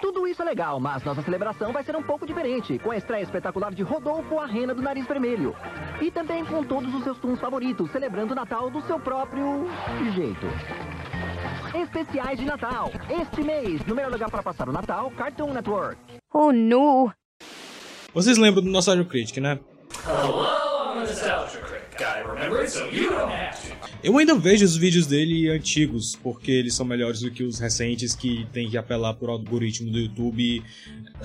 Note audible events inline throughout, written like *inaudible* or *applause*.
Tudo isso é legal, mas nossa celebração vai ser um pouco diferente, com a estreia espetacular de Rodolfo, a Rena do Nariz Vermelho. E também com todos os seus tunes favoritos, celebrando o Natal do seu próprio jeito. Especiais de Natal, este mês, no melhor lugar para passar o Natal, Cartoon Network. Oh, no! Vocês lembram do Nostalgia Critic, né? Hello, I'm a nostalgia critic. I remember it, so you don't have to. Eu ainda vejo os vídeos dele antigos, porque eles são melhores do que os recentes que tem que apelar por algoritmo do YouTube.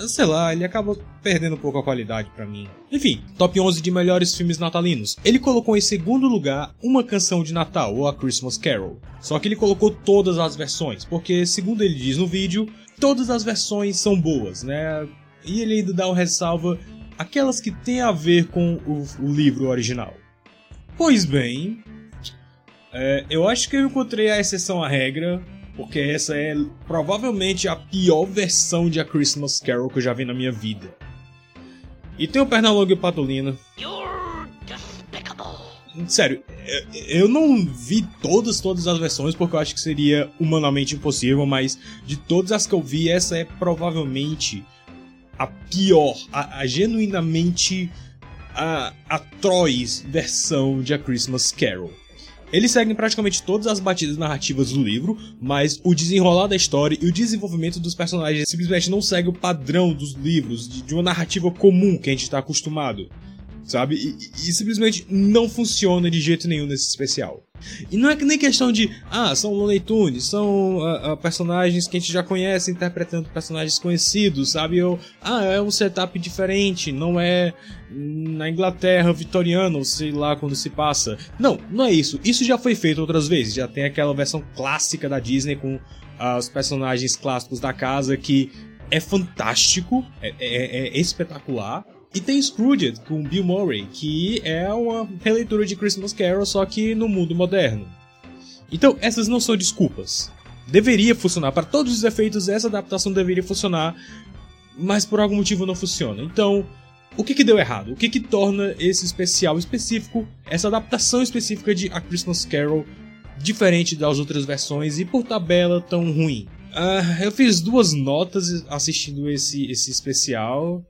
Sei lá, ele acaba perdendo um pouco a qualidade pra mim. Enfim, top 11 de melhores filmes natalinos. Ele colocou em segundo lugar uma canção de Natal, ou a Christmas Carol. Só que ele colocou todas as versões, porque segundo ele diz no vídeo, todas as versões são boas, né? E ele ainda dá o ressalva aquelas que têm a ver com o livro original. Pois bem, é, eu acho que eu encontrei a exceção à regra, porque essa é provavelmente a pior versão de A Christmas Carol que eu já vi na minha vida. E tem o Pernalonga e o Patolina. Sério, é, eu não vi todas, todas as versões porque eu acho que seria humanamente impossível, mas de todas as que eu vi, essa é provavelmente a pior, a, a genuinamente a atroz versão de A Christmas Carol. Eles seguem praticamente todas as batidas narrativas do livro, mas o desenrolar da história e o desenvolvimento dos personagens simplesmente não segue o padrão dos livros, de, uma narrativa comum que a gente está acostumado, sabe? E, e, e simplesmente não funciona de jeito nenhum nesse especial. E não é que nem questão de, ah, são Looney Tunes, são uh, uh, personagens que a gente já conhece interpretando personagens conhecidos, sabe? Ou, ah, é um setup diferente, não é na Inglaterra vitoriana, ou sei lá quando se passa. Não, não é isso. Isso já foi feito outras vezes. Já tem aquela versão clássica da Disney com uh, os personagens clássicos da casa que é fantástico, é, é, é espetacular. E tem Scrooged com Bill Murray, que é uma releitura de Christmas Carol, só que no mundo moderno. Então, essas não são desculpas. Deveria funcionar, para todos os efeitos, essa adaptação deveria funcionar, mas por algum motivo não funciona. Então, o que, que deu errado? O que, que torna esse especial específico, essa adaptação específica de A Christmas Carol, diferente das outras versões e por tabela tão ruim? Uh, eu fiz duas notas assistindo esse, esse especial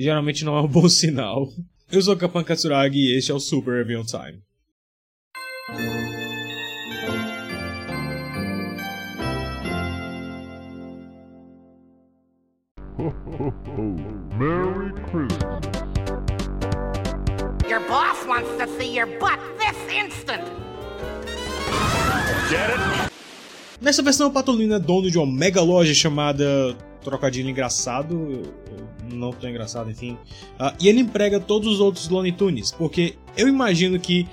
geralmente não é um bom *laughs* sinal. Eu sou Kapan Katsuragi e este é o Super Review Time. Merry Christmas. Your boss wants to see your butt this instant. Get it? Nessa versão, o Patolino é dono de uma mega loja chamada Trocadilho Engraçado, não tão engraçado, enfim. Uh, e ele emprega todos os outros Looney Tunes, porque eu imagino que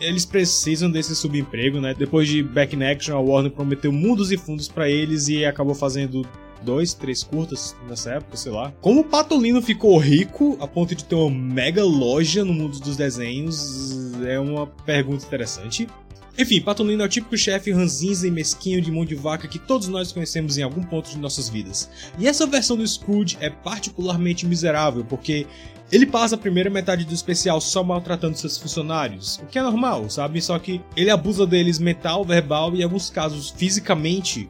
eles precisam desse subemprego, né? Depois de Back in Action, a Warner prometeu mundos e fundos para eles e acabou fazendo dois, três curtas nessa época, sei lá. Como o Patolino ficou rico a ponto de ter uma mega loja no mundo dos desenhos é uma pergunta interessante. Enfim, Patolino é o típico chefe ranzinza e mesquinho de mão de vaca que todos nós conhecemos em algum ponto de nossas vidas. E essa versão do Scrooge é particularmente miserável, porque ele passa a primeira metade do especial só maltratando seus funcionários, o que é normal, sabe? Só que ele abusa deles mental, verbal e em alguns casos fisicamente.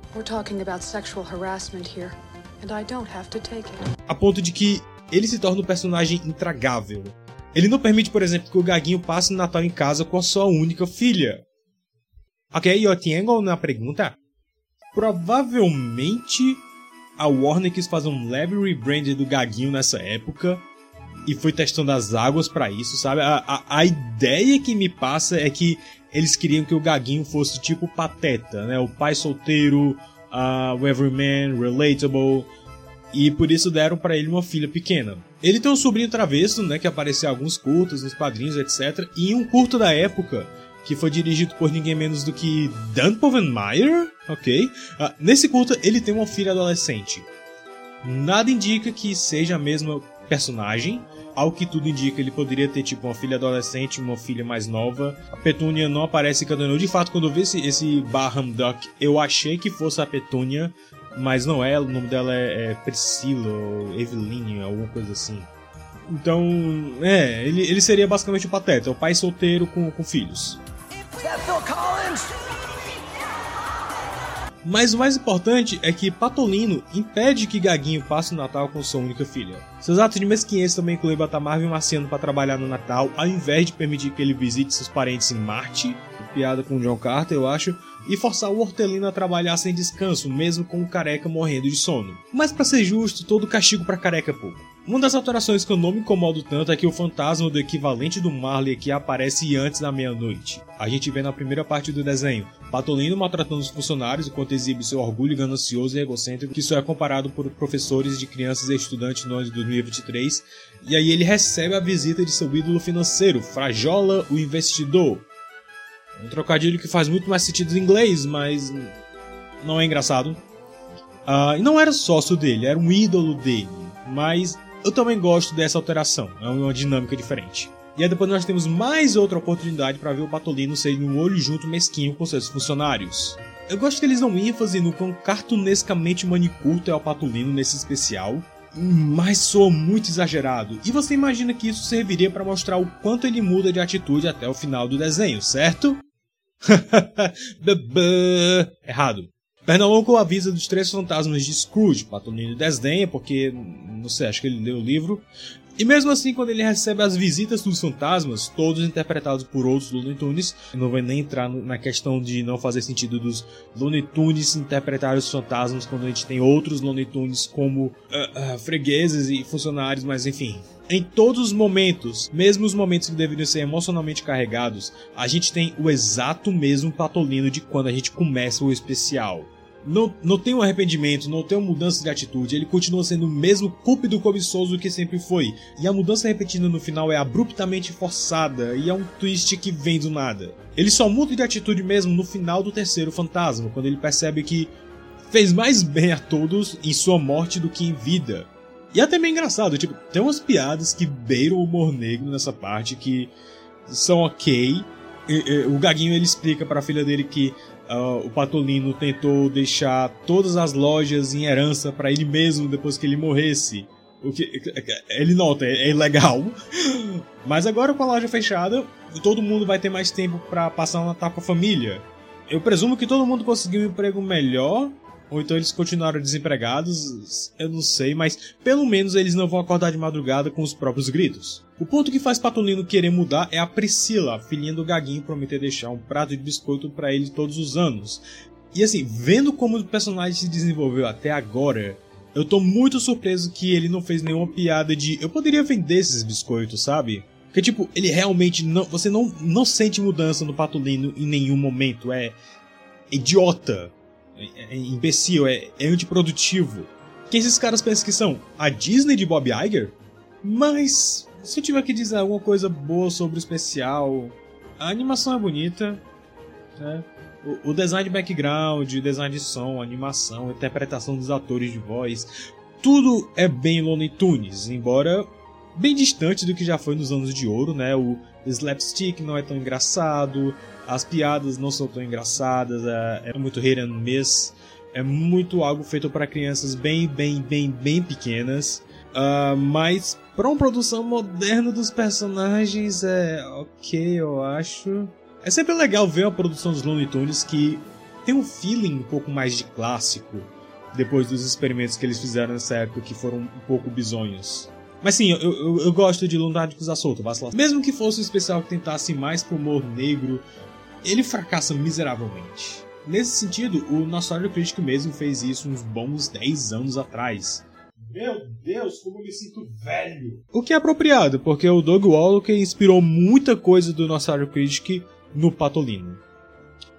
A ponto de que ele se torna um personagem intragável. Ele não permite, por exemplo, que o Gaguinho passe o Natal em casa com a sua única filha. Ok, eu tenho uma pergunta. Provavelmente a Warner quis fazer um leve rebrand do Gaguinho nessa época e foi testando as águas para isso, sabe? A, a, a, ideia que me passa é que eles queriam que o Gaguinho fosse tipo Pateta, né? O pai solteiro, uh, o Everyman, relatable, e por isso deram para ele uma filha pequena. Ele tem um sobrinho travesso, né? Que apareceu em alguns curtos, nos quadrinhos, etc. E em um curto da época, que foi dirigido por ninguém menos do que Dan Povenmire, ok? Uh, nesse curta, ele tem uma filha adolescente. Nada indica que seja a mesma personagem, ao que tudo indica, ele poderia ter tipo uma filha adolescente uma filha mais nova. A Petúnia não aparece Cadaneu. De fato, quando eu vi esse, esse Baham Duck, eu achei que fosse a Petúnia, mas não é. O nome dela é, é Priscila ou Eveline, alguma coisa assim. Então, é, ele, ele seria basicamente o Pateta, o pai solteiro com, com filhos. Mas o mais importante é que Patolino impede que Gaguinho passe o Natal com sua única filha. Seus atos de mesquinhez também incluem botar Marvin Marciano para trabalhar no Natal, ao invés de permitir que ele visite seus parentes em Marte, piada com John Carter, eu acho, e forçar o Hortelino a trabalhar sem descanso, mesmo com o careca morrendo de sono. Mas para ser justo, todo castigo para careca é pouco. Uma das alterações que eu não me incomodo tanto é que o fantasma do equivalente do Marley aqui aparece antes da meia-noite. A gente vê na primeira parte do desenho Patolino maltratando os funcionários enquanto exibe seu orgulho ganancioso e egocêntrico que só é comparado por professores de crianças e estudantes no ano de 2023. E aí ele recebe a visita de seu ídolo financeiro, Frajola, o investidor. Um trocadilho que faz muito mais sentido em inglês, mas não é engraçado. Uh, e não era sócio dele, era um ídolo dele. Mas eu também gosto dessa alteração, é uma dinâmica diferente. E aí depois nós temos mais outra oportunidade para ver o Patolino ser um olho junto mesquinho com seus funcionários. Eu gosto que eles dão ênfase no quão cartunescamente manicurto é o Patolino nesse especial, mas soa muito exagerado. E você imagina que isso serviria para mostrar o quanto ele muda de atitude até o final do desenho, certo? *laughs* Errado. Pernalongo avisa dos três fantasmas de Scrooge. Patolino desdenha porque, não sei, acho que ele leu o livro. E mesmo assim, quando ele recebe as visitas dos fantasmas, todos interpretados por outros Looney Tunes, não vai nem entrar na questão de não fazer sentido dos Looney Tunes interpretar os fantasmas quando a gente tem outros Looney Tunes como uh, uh, fregueses e funcionários, mas enfim. Em todos os momentos, mesmo os momentos que deveriam ser emocionalmente carregados, a gente tem o exato mesmo patolino de quando a gente começa o especial não, não tem um arrependimento, não tem uma mudança de atitude, ele continua sendo o mesmo cúpido cobiçoso que sempre foi. E a mudança repetida no final é abruptamente forçada e é um twist que vem do nada. Ele só muda de atitude mesmo no final do terceiro fantasma, quando ele percebe que fez mais bem a todos em sua morte do que em vida. E até meio engraçado, tipo, tem umas piadas que beiram o humor negro nessa parte que são ok. E, e, o Gaguinho ele explica para a filha dele que Uh, o Patolino tentou deixar todas as lojas em herança para ele mesmo depois que ele morresse. O que ele nota, é, é ilegal. *laughs* Mas agora com a loja fechada, todo mundo vai ter mais tempo para passar o Natal com a família. Eu presumo que todo mundo conseguiu um emprego melhor ou então eles continuaram desempregados, eu não sei, mas pelo menos eles não vão acordar de madrugada com os próprios gritos. O ponto que faz Patolino querer mudar é a Priscila, a filhinha do Gaguinho, prometer deixar um prato de biscoito para ele todos os anos. E assim, vendo como o personagem se desenvolveu até agora, eu tô muito surpreso que ele não fez nenhuma piada de eu poderia vender esses biscoitos, sabe? Porque, tipo, ele realmente não. Você não, não sente mudança no Patolino em nenhum momento. É idiota é, é imbecil, é, é antiprodutivo. Quem esses caras pensam que são? A Disney de Bob Iger? Mas, se eu tiver que dizer alguma coisa boa sobre o especial, a animação é bonita, né? o, o design de background, o design de som, a animação, a interpretação dos atores de voz, tudo é bem Looney Tunes, embora bem distante do que já foi nos anos de ouro, né? O slapstick não é tão engraçado, as piadas não são tão engraçadas, é, é muito hit and miss, é muito algo feito para crianças bem, bem, bem, bem pequenas. Uh, mas para uma produção moderna dos personagens é ok, eu acho. É sempre legal ver a produção dos Looney Tunes que tem um feeling um pouco mais de clássico depois dos experimentos que eles fizeram nessa época que foram um pouco bizonhos. Mas sim, eu, eu, eu gosto de Lunáticos à Solta, Mesmo que fosse um especial que tentasse mais pro humor negro ele fracassa miseravelmente. Nesse sentido, o Nostalgia Critic mesmo fez isso uns bons 10 anos atrás. Meu Deus, como eu me sinto velho! O que é apropriado, porque o Doug Wallace inspirou muita coisa do Nostalgia Critic no Patolino.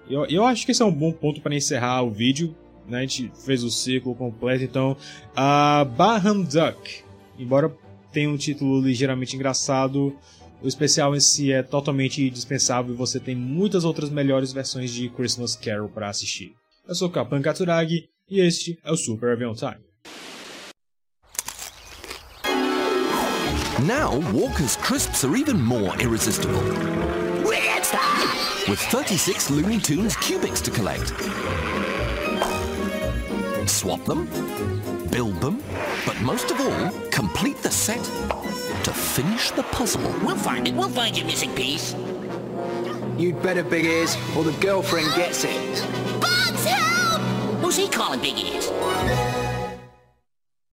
Eu, eu acho que esse é um bom ponto para encerrar o vídeo. Né? A gente fez o ciclo completo, então. A Baham Duck, embora tenha um título ligeiramente engraçado, o especial em si é totalmente dispensável e você tem muitas outras melhores versões de Christmas Carol para assistir. Eu sou Kapan Katsuragi e este é o Super Avion Time. Now, Walker's crisps are even more irresistible. With 36 Looney Tunes cubics to collect. Swap them, build them, but most of all, complete the set to finish the puzzle. We'll find it. We'll find your missing piece. You'd better, Big Ears, or the girlfriend gets it. Bugs, help! Who's he calling big ears.